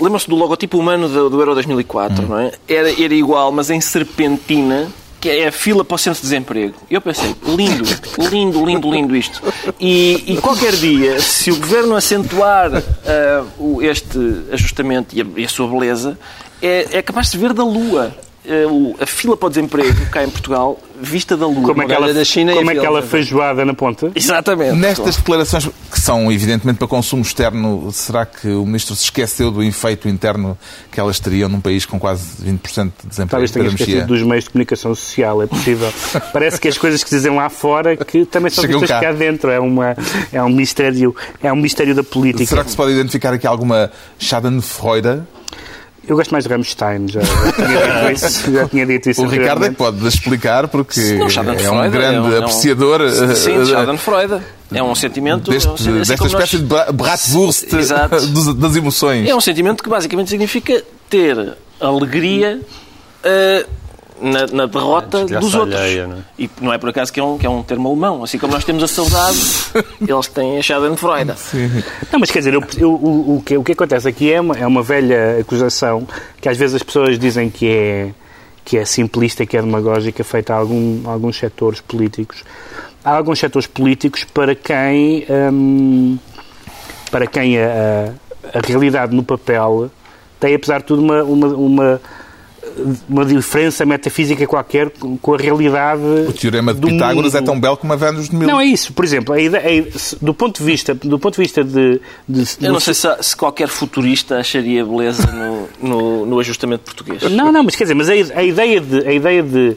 Lembram-se do logotipo humano do, do Euro 2004, não é? Era, era igual, mas em serpentina, que é a fila para o centro de desemprego. E eu pensei, lindo, [LAUGHS] lindo, lindo, lindo isto. E, e qualquer dia, se o governo acentuar uh, este ajustamento e a, e a sua beleza, é, é capaz de ver da lua. O- a fila para o desemprego cá em Portugal, vista da lua. Como aquela, da China como aquela fila. feijoada na ponta. Exatamente. Nestas declarações, que são evidentemente para consumo externo, será que o Ministro se esqueceu do efeito interno que elas teriam num país com quase 20% de desemprego? Talvez tenha esquecido dos meios de comunicação social, é possível. [LAUGHS] Parece que as coisas que se dizem lá fora que também são Chegam vistas cá. cá dentro. É, uma, é, um mistério, é um mistério da política. Será que se pode identificar aqui alguma Schadenfreude? Eu gosto mais de Rammstein, já, já tinha dito [LAUGHS] isso. Já tinha dito isso O Ricardo é que pode explicar, porque Não, é Schadenfreude um grande é um- é um- apreciador Sim, eh, de Schadenfreude. É um sentimento... deste- é um assim desta como nós- espécie de bra- bratwurst Exato. [LAUGHS] dos- das emoções. É um sentimento que basicamente significa ter alegria eh, na, na derrota desgraça dos outros. alheia, não é? E não é por acaso que é, um, que é um termo alemão. Assim como nós temos a saudade, [LAUGHS] eles têm a Schadenfreude. Não, mas quer dizer, eu- eu- o, o que, o que acontece aqui é uma, é uma velha acusação que às vezes as pessoas dizem que é, que é simplista, que é demagógica, feita a algum, a alguns setores políticos. Há alguns setores políticos para quem, hum, para quem a, a- a realidade no papel tem, apesar de tudo, uma, uma, uma uma diferença metafísica qualquer com a realidade. O teorema de do Pitágoras mundo. é tão belo como a Vênus de Milo. Não é isso. Por exemplo, a ideia, a- do ponto de vista, do ponto de vista de, de- Eu não sei se, se qualquer futurista acharia beleza no, no, no ajustamento português. [LAUGHS] Não, não, mas quer dizer, mas a, a ideia de a ideia de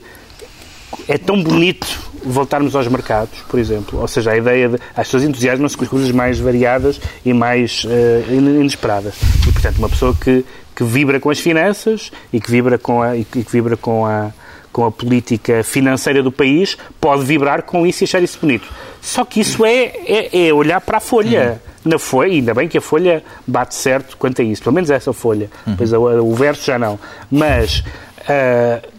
é tão bonito voltarmos aos mercados, por exemplo. Ou seja, a ideia de as pessoas entusiasmam-se com as coisas mais variadas e mais in- inesperadas. E portanto, uma pessoa que, que vibra com as finanças e que vibra com a e que vibra com a com a política financeira do país, pode vibrar com isso e achar isso bonito. Só que isso é, é, é olhar para a folha. Na folha, ainda bem que a folha bate certo quanto a isso, pelo menos essa folha. Pois a- o verso já não. Mas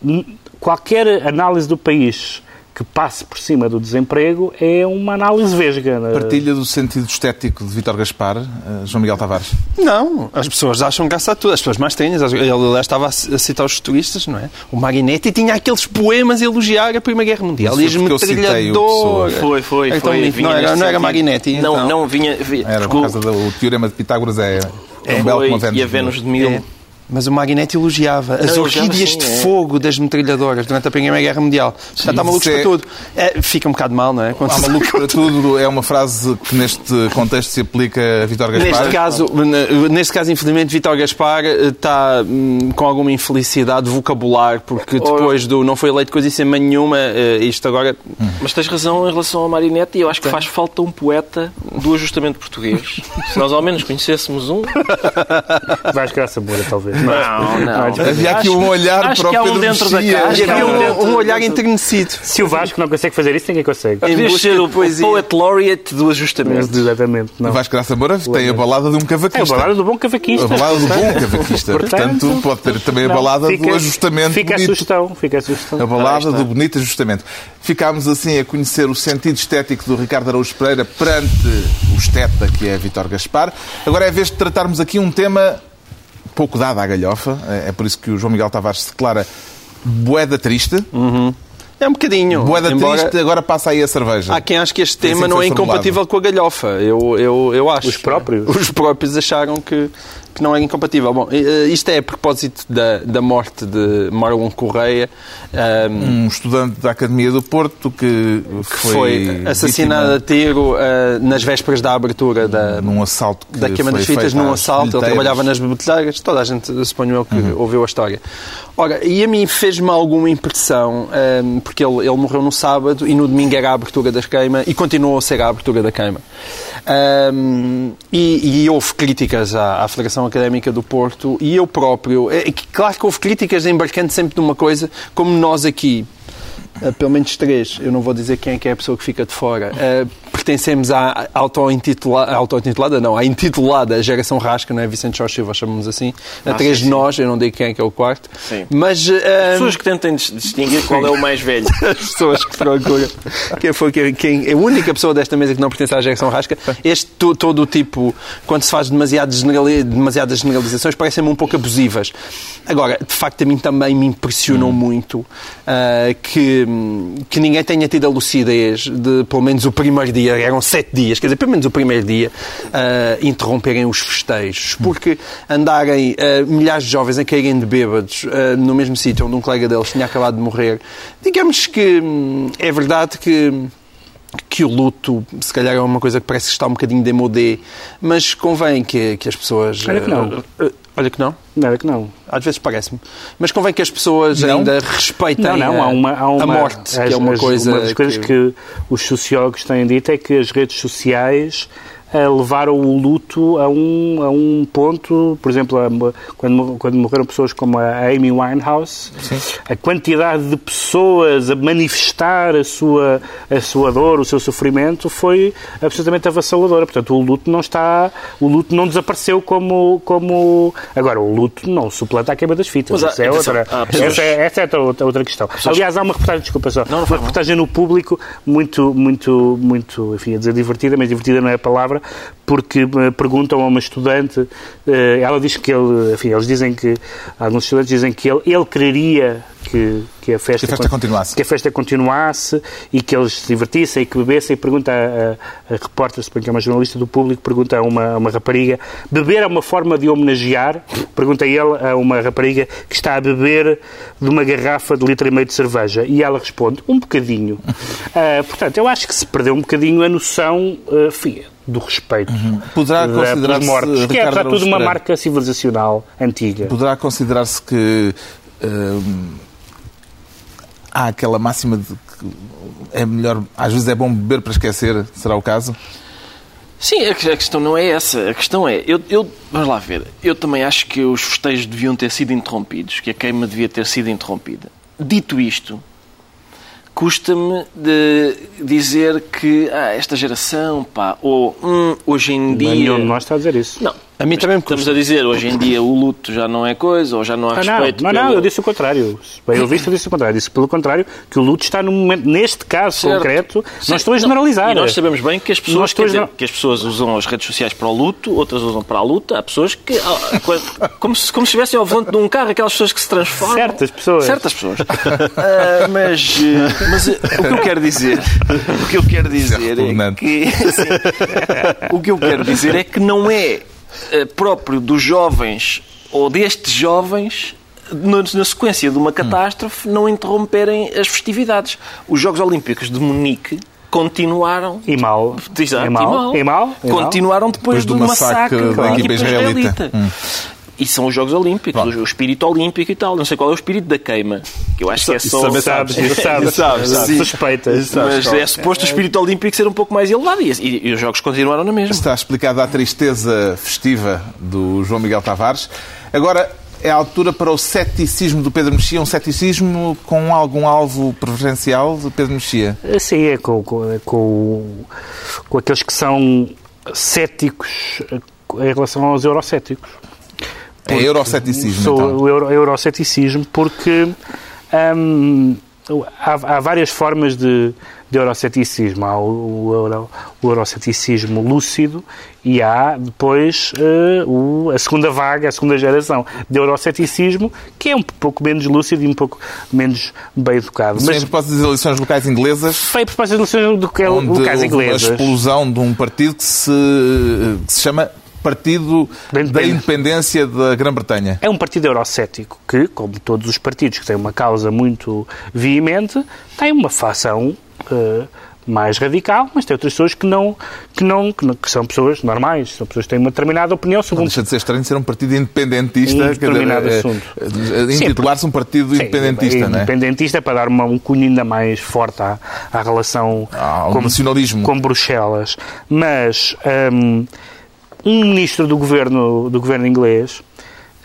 n- qualquer análise do país que passe por cima do desemprego é uma análise vesga. Partilha do sentido estético de Vítor Gaspar, eh, João Miguel Tavares. Não, as pessoas acham graça a tudo. As pessoas mais tênis. Ele aliás, estava a citar os turistas, não é? O Marinetti tinha aqueles poemas a elogiar a Primeira Guerra Mundial. E metralhadoras. Pessoa. Foi, foi, Então, foi. não era- não era. Marinetti, Não, então. não, vinha... vinha Era por causa do o teorema de Pitágoras é é, belo como a foi, Vênus e a de Vênus de Milo. É. Mas o Marinetti elogiava as elogiava, orquídeas sim, de é. fogo das metralhadoras durante a Primeira Guerra Mundial. Já está malucos Isso é- para tudo. É, fica um bocado mal, não é? Quando Há malucos para tudo é uma frase que neste contexto se aplica a Vítor Gaspar. Neste caso, neste caso, infelizmente, Vítor Gaspar eh, está hum, com alguma infelicidade vocabular, porque depois do não foi eleito coisíssima nenhuma, eh, isto agora. Mas tens razão em relação ao Marinette e eu acho que faz falta um poeta do ajustamento português. Se nós ao menos conhecêssemos um... Vais graça boa, talvez. Não, não. Havia aqui um olhar acho para o que há um dentro da caixa. E havia um, um olhar enternecido. Se o Vasco não consegue fazer isso, ninguém consegue. Devias ser o poesia. poet laureate do ajustamento. Exatamente. Não. Vasco Graça Moura tem a balada de um É a cavaquista. balada do bom cavaquista. A balada do bom cavaquista. Portanto, pode ter também a Não, balada fica- do ajustamento Fica a sugestão. Fica a sugestão. A balada do bonito ajustamento. Ficámos assim a conhecer o sentido estético do Ricardo Araújo Pereira perante o esteta que é Vítor Gaspar. Agora é a vez de tratarmos aqui um tema pouco dado à galhofa. É é por isso que o João Miguel Tavares se declara boeda triste. É um bocadinho. Boeda embora triste, agora passa aí a cerveja. Há quem ache que este Assim tema não é incompatível com a galhofa. Eu, eu, eu acho. Os próprios? Os próprios acharam que, que não é incompatível. Bom, eh, isto é a propósito da, da morte de Marlon Correia. ahm, Um estudante da Academia do Porto que que foi, foi assassinado a tiro ah, nas vésperas da abertura da, num assalto que da Queima das Fitas num assalto. Ele trabalhava nas bibliotecas. Toda a gente, suponho eu, que Uhum. ouviu a história. Ora, e a mim fez-me alguma impressão, ahm, porque ele, ele morreu no sábado e no domingo era a abertura das queima e continuou a ser a abertura da queima. Ahm, e, e houve críticas à, à Federação Académica do Porto e eu próprio. É, que claro que houve críticas embarcando sempre numa coisa, como nós aqui. Uh, pelo menos três, eu não vou dizer quem é que é a pessoa que fica de fora. Uh, pertencemos à auto-intitulada, auto-intitulada, não, à intitulada geração rasca, não é? Vicente Jorge Silva, chamamos assim. A três de nós, eu não digo quem é que é o quarto. Sim. Mas. uh, Pessoas que tentem dis- distinguir qual é o mais velho. [LAUGHS] as pessoas que procuram. Quem foi quem, a única pessoa desta mesa que não pertence à geração rasca, este to- todo o tipo, quando se faz demasiado generali- demasiadas generalizações, parecem-me um pouco abusivas. Agora, de facto, a mim também me impressionou muito ah, que, que ninguém tenha tido a lucidez de, pelo menos, o primeiro dia, eram sete dias, quer dizer, pelo menos o primeiro dia, ah, interromperem os festejos. Porque andarem ah, milhares de jovens a caírem de bêbados ah, no mesmo sítio onde um colega deles tinha acabado de morrer, digamos que hum, é verdade que que o luto, se calhar, é uma coisa que parece que está um bocadinho demodé, mas convém que, que as pessoas... Olha que não. olha que não. Nada que não. Às vezes parece-me. Mas convém que as pessoas Não? ainda respeitem Não, não, a, há uma, há uma, a morte, as- que é uma as- coisa... Uma das coisas que... os sociólogos têm dito é que as redes sociais levaram o luto a um, a um ponto, por exemplo, a- quando, quando morreram pessoas como a Amy Winehouse, a quantidade de pessoas a manifestar a sua, a sua dor, o seu sofrimento, foi absolutamente avassaladora. Portanto, o luto não está, o luto não desapareceu como, como... Agora, o luto não suplanta a queima das fitas. Mas Essa é outra, essa é, essa é outra, outra questão. Aliás, há uma reportagem, desculpa só, uma reportagem no público muito, muito, muito, enfim, a dizer divertida, mas divertida não é a palavra, porque eh, perguntam a uma estudante, eh, ela diz que ele, enfim, eles dizem que, alguns estudantes dizem que ele, ele quereria que, que a festa, Que a festa continuasse. que a festa continuasse e que eles se divertissem e que bebessem. E pergunta a, a, a repórter, que é uma jornalista do público, pergunta a uma, a uma rapariga: beber é uma forma de homenagear? Pergunta ele a uma rapariga que está a beber de uma garrafa de litro e meio de cerveja. E ela responde: um bocadinho. [LAUGHS] Ah, portanto, eu acho que se perdeu um bocadinho a noção ah, fi- do respeito Poderá da- considerar-se, mortos, que é, apesar de tudo, uma marca civilizacional antiga. Poderá considerar-se que hum, há aquela máxima de que é melhor, às vezes é bom beber para esquecer, será o caso? Sim, a questão não é essa. A questão é, eu, eu- vamos lá ver, eu também acho que os festejos deviam ter sido interrompidos, que a queima devia ter sido interrompida. Dito isto, custa-me de dizer que ah, esta geração, pá, ou hum, hoje em dia. Nenhum de nós está a dizer isso. Não, A mim também me estamos a dizer hoje em dia o luto já não é coisa, ou já não há Ah, não, respeito. não, não, pelo- eu disse o contrário. Bem, eu vi eu disse o contrário. Disse pelo contrário que o luto está no momento, neste caso Certo. concreto, Certo. não estou a generalizar. E nós sabemos bem que as Não pessoas, dizer, gener- que as pessoas usam as redes sociais para o luto, outras usam para a luta. Há pessoas que. ah, Como se, como se estivessem ao volante de um carro, aquelas pessoas que se transformam. Certas pessoas. Certas pessoas. [LAUGHS] Ah, mas eh, mas eh, o que eu quero dizer. O que eu quero dizer é repugnante. que. sim, o que eu quero dizer é que não é próprio dos jovens ou destes jovens. Na sequência de uma catástrofe, não interromperem as festividades. Os Jogos Olímpicos de Munique continuaram E mal. Exato, E mal. E mal. E mal. Continuaram depois, Depois do do massacre, massacre da equipa israelita. israelita. E são os Jogos Olímpicos, o, o espírito olímpico e tal. Não sei qual é o espírito da queima. Que eu acho que é só. Sabes, sabes, sabes, Sabes, sabes. suspeitas. Mas é suposto o espírito olímpico ser um pouco mais elevado. E, e- e os Jogos continuaram na mesma. Está explicada a tristeza festiva do João Miguel Tavares. Agora é a altura para o ceticismo do Pedro Mexia, um ceticismo com algum alvo preferencial de Pedro Mexia. Sim, é com, com, é com, com aqueles que são céticos eh, em relação aos eurocéticos. É euroceticismo, Sou então. o euro, euroceticismo porque hum, há, há várias formas de, de euroceticismo. Há o, o, euro, o euroceticismo lúcido e há depois eh, o- a segunda vaga, a segunda geração de euroceticismo que é um pouco menos lúcido e um pouco menos bem educado. Mas Mas a propósito das eleições locais inglesas, foi a propósito das eleições é locais inglesas. explosão de um partido que se, que se chama Partido Da da Independência. Da Grã-Bretanha. É um partido eurocético que, como todos os partidos que têm uma causa muito veemente, tem uma facção eh, mais radical, mas tem outras pessoas que não, que não, que não- que são pessoas normais, são pessoas que têm uma determinada opinião sobre Não um deixa de ser estranho ser um partido independentista. Um determinado dizer, assunto. eh, eh, Sim, Intitular-se um partido Sim, independentista, não é? Independentista para dar uma, um cunho ainda mais forte à, à relação Ao nacionalismo. com Bruxelas. Mas hum, um ministro do governo, do governo inglês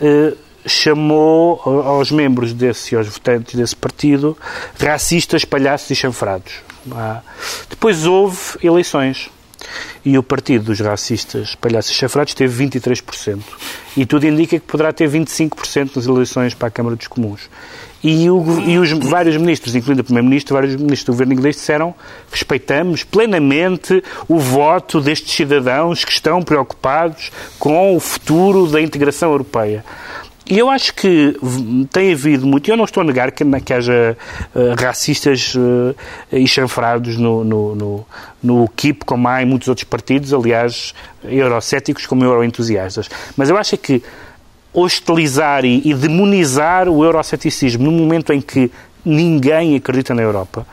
eh, chamou aos membros desse, aos votantes desse partido, racistas, palhaços e chanfrados. Ah, Depois houve eleições. E o partido dos racistas, palhaços e chafrados teve 23%. E tudo indica que poderá ter 25% nas eleições para a Câmara dos Comuns. E, o- e os vários ministros, incluindo o Primeiro-Ministro, vários ministros do governo inglês disseram respeitamos plenamente o voto destes cidadãos que estão preocupados com o futuro da integração europeia. E eu acho que tem havido muito, e eu não estou a negar que, que haja eh, racistas e chanfrados no, no, no, no como há em muitos outros partidos, aliás, eurocéticos como euroentusiastas. Mas eu acho que hostilizar e, e demonizar o euroceticismo no momento em que ninguém acredita na Europa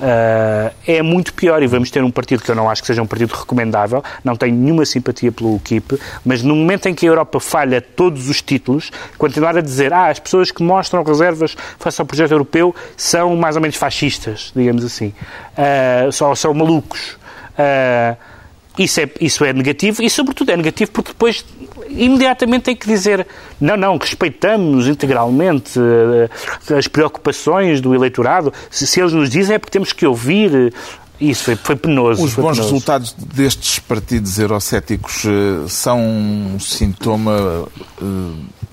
ah, é muito pior e vamos ter um partido que eu não acho que seja um partido recomendável, não tenho nenhuma simpatia pelo UKIP, mas no momento em que a Europa falha todos os títulos, continuar a dizer ah, as pessoas que mostram reservas face ao projeto europeu são mais ou menos fascistas, digamos assim, Ah, só são malucos. Ah, isso é, isso é negativo e, sobretudo, é negativo porque depois imediatamente tem que dizer não, não, respeitamos integralmente eh, as preocupações do eleitorado. Se, se eles nos dizem é porque temos que ouvir. Isso foi, foi penoso. Os foi bons penoso. resultados destes partidos eurocéticos eh, são um sintoma eh,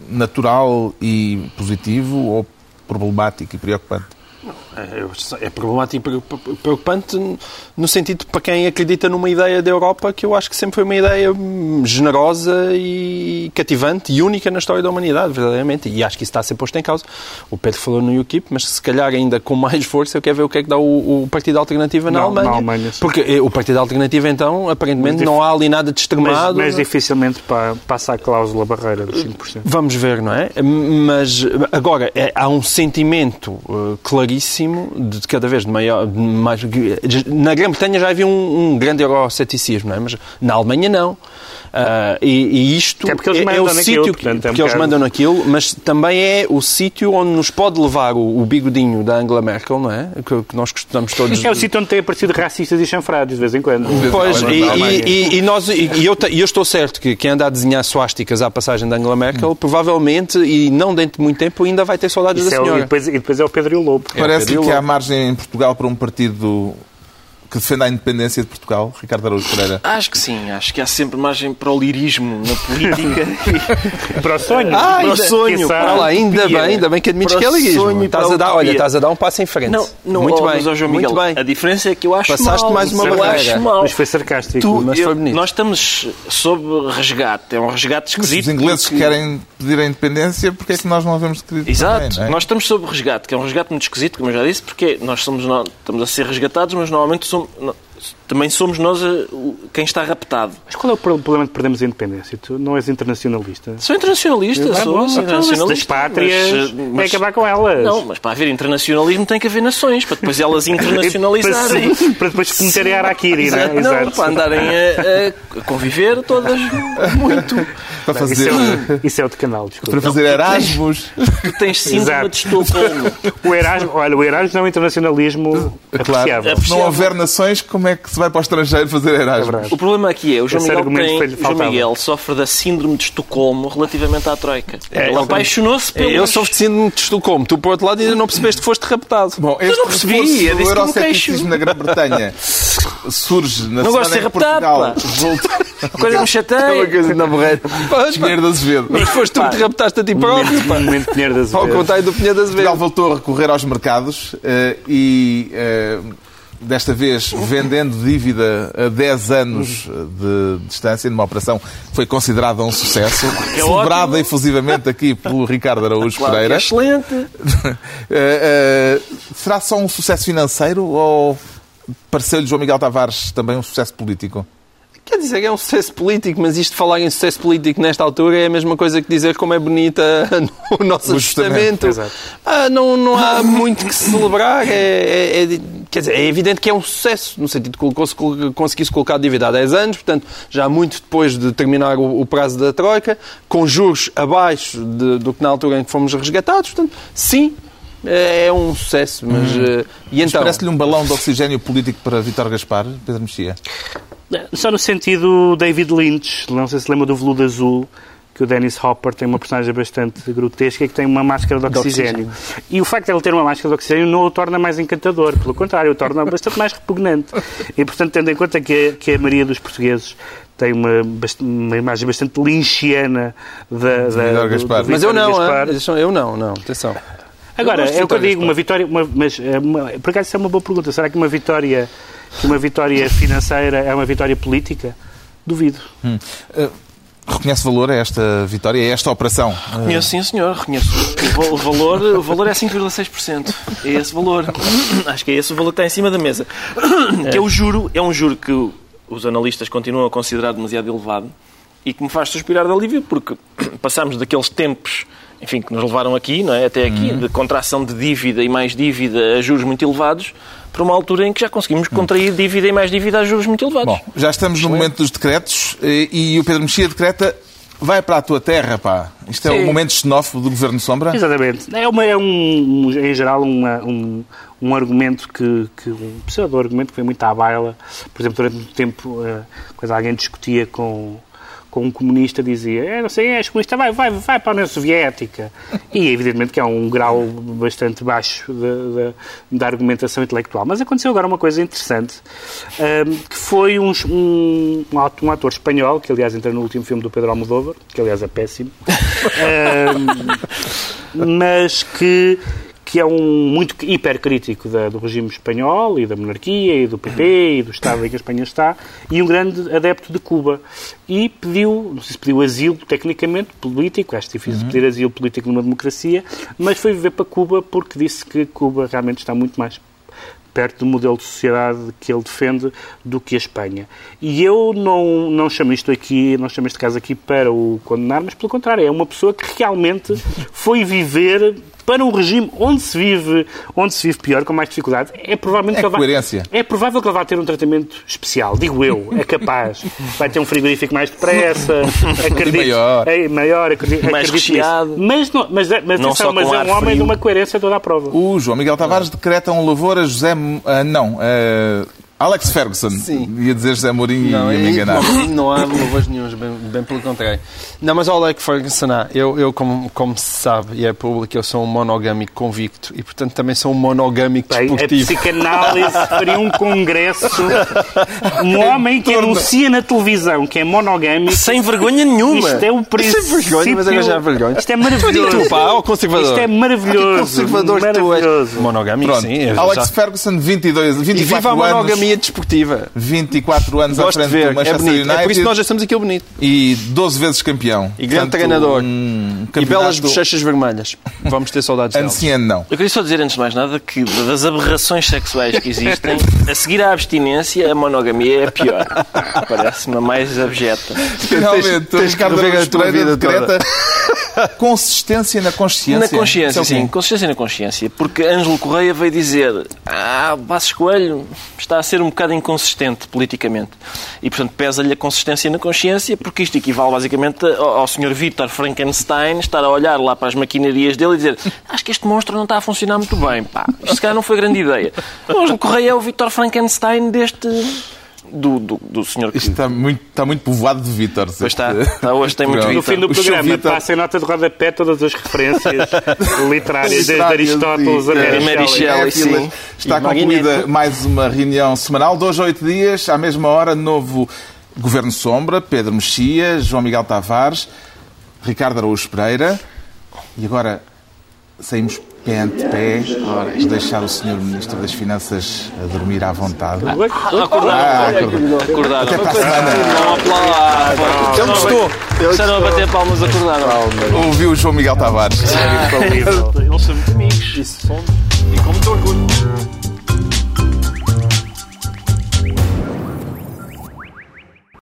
natural e positivo ou problemático e preocupante? É é problemático e preocupante no sentido para quem acredita numa ideia da Europa que eu acho que sempre foi uma ideia generosa e cativante e única na história da humanidade, verdadeiramente. E acho que isso está a ser posto em causa. O Pedro falou no UKIP, mas se calhar ainda com [LAUGHS] mais força eu quero ver o que é que dá o, o Partido Alternativa na, Na- Alemanha. na Alemanha. Porque eh, o Partido Alternativa, então, aparentemente Mas não há ali nada de Mas, extremado. mas dificilmente pa- passa a cláusula barreira dos 5%. Vamos ver, não é? Mas agora é- há um sentimento eh, claríssimo de cada vez de maior. de mais, na Grã-Bretanha já havia um, um grande euroceticismo, não é? Mas na Alemanha não. Ah, e, e isto Até porque eles é, é o sítio que, portanto, é um porque eles mandam naquilo, mas também é o sítio onde nos pode levar o, o bigodinho da Angela Merkel, não é? Que, que nós costamos todos. É o sítio onde tem aparecido racistas e chanfrados, de vez em quando. Pois, e, e- e- e nós, e, e eu, eu estou certo que quem anda a desenhar suásticas à passagem da Angela Merkel, provavelmente, e não dentro de muito tempo, ainda vai ter saudades Isso da é o- e, senhora. depois, e depois é o Pedro e o Lobo. Parece Pedro que há margem em Portugal para um partido que defenda a independência de Portugal, Ricardo Araújo Pereira. Acho que sim, acho que há sempre margem para o lirismo na política. [LAUGHS] Para o sonho. Ah, Para o sonho. Olha lá, ainda utopia. bem, ainda bem que admites Para que é o liguismo. sonho e Estás para a dar, olha, estás a dar um passo em frente. Não, não, muito oh, bem, mas, ó, João muito Miguel, bem. a diferença é que eu acho Passaste mal. mais uma barreira. acho mal. Mas foi sarcástico. Tu- Mas foi eu- bonito. nós estamos sob resgate. É um resgate esquisito. os ingleses porque- querem pedir a independência, porque é que nós não havemos de querer Exato. também, não é? Nós estamos sob resgate, que é um resgate muito esquisito, como eu já disse, porque nós somos, no- estamos a ser resgatados, mas normalmente somos, no- também somos nós eh, quem está raptado. Mas qual é o pro- problema de perdermos a independência? Tu não és internacionalista? Sou internacionalista, Ah, sou bom, internacionalista. das pátrias mas, eh, é mas- acabar com elas. Não, mas para haver internacionalismo tem que haver nações, para depois elas [LAUGHS] internacionalizarem. para depois cometerem a Araquiri, não é? Exato. Não, para andarem a, a conviver todas muito. Para Isso fazer, é, o, isso é outro canal, desculpa. para fazer Erasmus. Tu tens síndrome Exato. de Estocolmo. [LAUGHS] O Erasmus, olha, o Erasmus é um internacionalismo Claro, apreciável. se não houver nações, como é que se vai para o estrangeiro fazer É Erasmus? O problema aqui é, o João, Esse Miguel, tem, o João. Miguel sofre da síndrome de Estocolmo relativamente à Troika. É, Ele eu- apaixonou-se pelo... Eu sou síndrome de Estocolmo. Tu, por outro lado, ainda não percebeste que foste raptado. Bom, este não percebi, é me euroceticismo na Grã-Bretanha surge na Não gosto de semana ser em Portugal A [LAUGHS] coisa me É uma chateia. coisa na borreira. Pinheiro de Azevedo. Mas foste tu que te raptaste a ti próprio. Momento, momento Pinheiro das Ao contrário do Pinheiro das Portugal Vezes. voltou a recorrer aos mercados eh, e eh, desta vez vendendo dívida a 10 anos de distância, numa operação que foi considerada um sucesso, [LAUGHS] celebrada efusivamente aqui pelo Ricardo Araújo Claro é Pereira. excelente. [LAUGHS] Eh, eh, será só um sucesso financeiro ou pareceu-lhe João Miguel Tavares também um sucesso político? Quer dizer, é um sucesso político, mas isto de falar em sucesso político nesta altura é a mesma coisa que dizer como é bonita [LAUGHS] o nosso O ajustamento. Ah, não, não há muito que celebrar. É, é- é- quer dizer, é evidente que é um sucesso, no sentido de conseguiu-se colocar a dívida há 10 anos, portanto, já muito depois de terminar o, o prazo da Troika, com juros abaixo de- do que na altura em que fomos resgatados. Portanto, sim, é, é um sucesso. Mas, eh, e então? Parece-lhe um balão de oxigênio político para Vítor Gaspar, Pedro Mexia? Só no sentido David Lynch, não sei se lembra do Veludo Azul, que o Dennis Hopper tem uma personagem bastante grotesca e que tem uma máscara de oxigênio. E o facto de ele ter uma máscara de oxigênio não o torna mais encantador, pelo contrário, o torna [LAUGHS] bastante mais repugnante. E, portanto, tendo em conta que, a- que a maioria dos portugueses tem uma, uma imagem bastante lynchiana da, da, do- Gaspar. do Mas eu não, Gaspar. ah, eu não, não, atenção. Agora, de é o que eu digo, uma vitória, uma, mas é uma, por acaso isso é uma boa pergunta. Será que uma vitória, que uma vitória financeira é uma vitória política? Duvido. Eh, reconhece valor a esta vitória, a esta operação? Reconheço, sim, senhor. Reconheço. O val- o valor, o valor é 5,6%. É esse valor. Acho que é esse o valor que está em cima da mesa. Que é o juro, é um juro que os analistas continuam a considerar demasiado elevado e que me faz suspirar de alívio porque [COUGHS] passamos daqueles tempos enfim, que nos levaram aqui, não é? até aqui, Uhum. de contração de dívida e mais dívida a juros muito elevados, para uma altura em que já conseguimos contrair dívida e mais dívida a juros muito elevados. Bom, já estamos no momento dos decretos eh, e o Pedro Mexia decreta vai para a tua terra, pá. Isto é Sim. o momento xenófobo do Governo Sombra? Exatamente. É, uma, é um, em geral, uma- um, um argumento que, que um pseudo-argumento que foi muito à baila. Por exemplo, durante muito tempo, eh, quando alguém discutia com, com um comunista, dizia: é, não sei, és comunista, vai, vai, vai para a União Soviética. E evidentemente que é um grau bastante baixo da, argumentação intelectual. Mas aconteceu agora uma coisa interessante, ehm, que foi um, um, um ato- um ator espanhol, que aliás entrou no último filme do Pedro Almodóvar, que aliás é péssimo, [LAUGHS] ehm, mas que, que é um muito hipercrítico da, do regime espanhol e da monarquia e do PP e do Estado em que a Espanha está e um grande adepto de Cuba. E pediu, não sei se pediu asilo tecnicamente, político, acho difícil pedir asilo político numa democracia, mas foi viver para Cuba porque disse que Cuba realmente está muito mais perto do modelo de sociedade que ele defende do que a Espanha. E eu não, não chamo isto aqui, não chamo este caso aqui para o condenar, mas pelo contrário, é uma pessoa que realmente foi viver para um regime onde se vive, onde se vive pior, com mais dificuldade, é provavelmente É que vai- coerência. é provável que ele vá ter um tratamento especial, digo eu, é capaz. [LAUGHS] Vai ter um frigorífico mais depressa, [LAUGHS] acredito, maior. É, maior, acredito, Mais acredito recheado. Mas, não, mas, é- mas, Não atenção, só mas é um homem frio. de uma coerência toda à prova. O João Miguel Tavares decreta um louvor a José. ah, não, ah, Alex Ferguson. Sim. Ia dizer José Mourinho Não, e ia me enganar. não, não há louvores nenhums, bem, bem pelo contrário. Não, mas ao Alec Ferguson, há. eu, eu como, como se sabe e é público, eu sou um monogâmico convicto e, portanto, também sou um monogâmico Bem, a desportivo. psicanálise faria um congresso. Um homem que anuncia na televisão que é monogâmico. Sem vergonha nenhuma. Isto é o princípio. Sem vergonha, mas agora já é vergonha. Isto é maravilhoso. Tu, pá, conservador. Isto é maravilhoso. Conservador que tu és. maravilhoso. Monogâmico, Pronto. sim. é Alex já- Ferguson, 22, E viva 24 a anos. Monogamia desportiva. 24 anos à Gosto de frente ver, do é Manchester bonito. United É por isso que nós achamos aquilo bonito. e 12 vezes campeão. E grande Portanto, treinador. Um E belas bochechas vermelhas. Vamos ter saudades anciano, não. Eu queria só dizer, antes de mais nada, que das aberrações sexuais que existem, a seguir à abstinência, a monogamia é a pior. Parece-me a mais abjeta. Finalmente, o tens que rever a tua vida toda. Consistência na consciência. Na consciência, é sim. Consciência na consciência. Porque Ângelo Correia veio dizer ah, Passos Coelho está a ser um bocado inconsistente politicamente. E, portanto, pesa-lhe a consistência na consciência, porque isto equivale basicamente ao, ao Sr. Vítor Frankenstein estar a olhar lá para as maquinarias dele e dizer acho que este monstro não está a funcionar muito bem, pá. Isto se calhar não foi grande ideia. Ângelo Correia é o Vítor Frankenstein deste... Do, do, do senhor que... Isto está muito, está muito povoado de Vítor. Pois está. Está hoje tem [LAUGHS] muito No Vítor. fim do programa Vítor- passa em nota de rodapé todas as referências [LAUGHS] literárias, desde Aristóteles a Mary Shelley. Sim. Está E concluída Magneto. mais uma reunião semanal, de hoje a oito dias, à mesma hora, novo Governo Sombra, Pedro Mexia, João Miguel Tavares, Ricardo Araújo Pereira. E agora saímos pé ante pé, de deixar o Sr. Ministro das Finanças a dormir à vontade. Ah, Acordaram. acordou. Acordaram. Até para a semana. Não aplaudir. Ele gostou. Começaram a bater palmas, acordaram. Ouviu o João Miguel Tavares. Infalível. Eles são muito amigos. Isso, somos.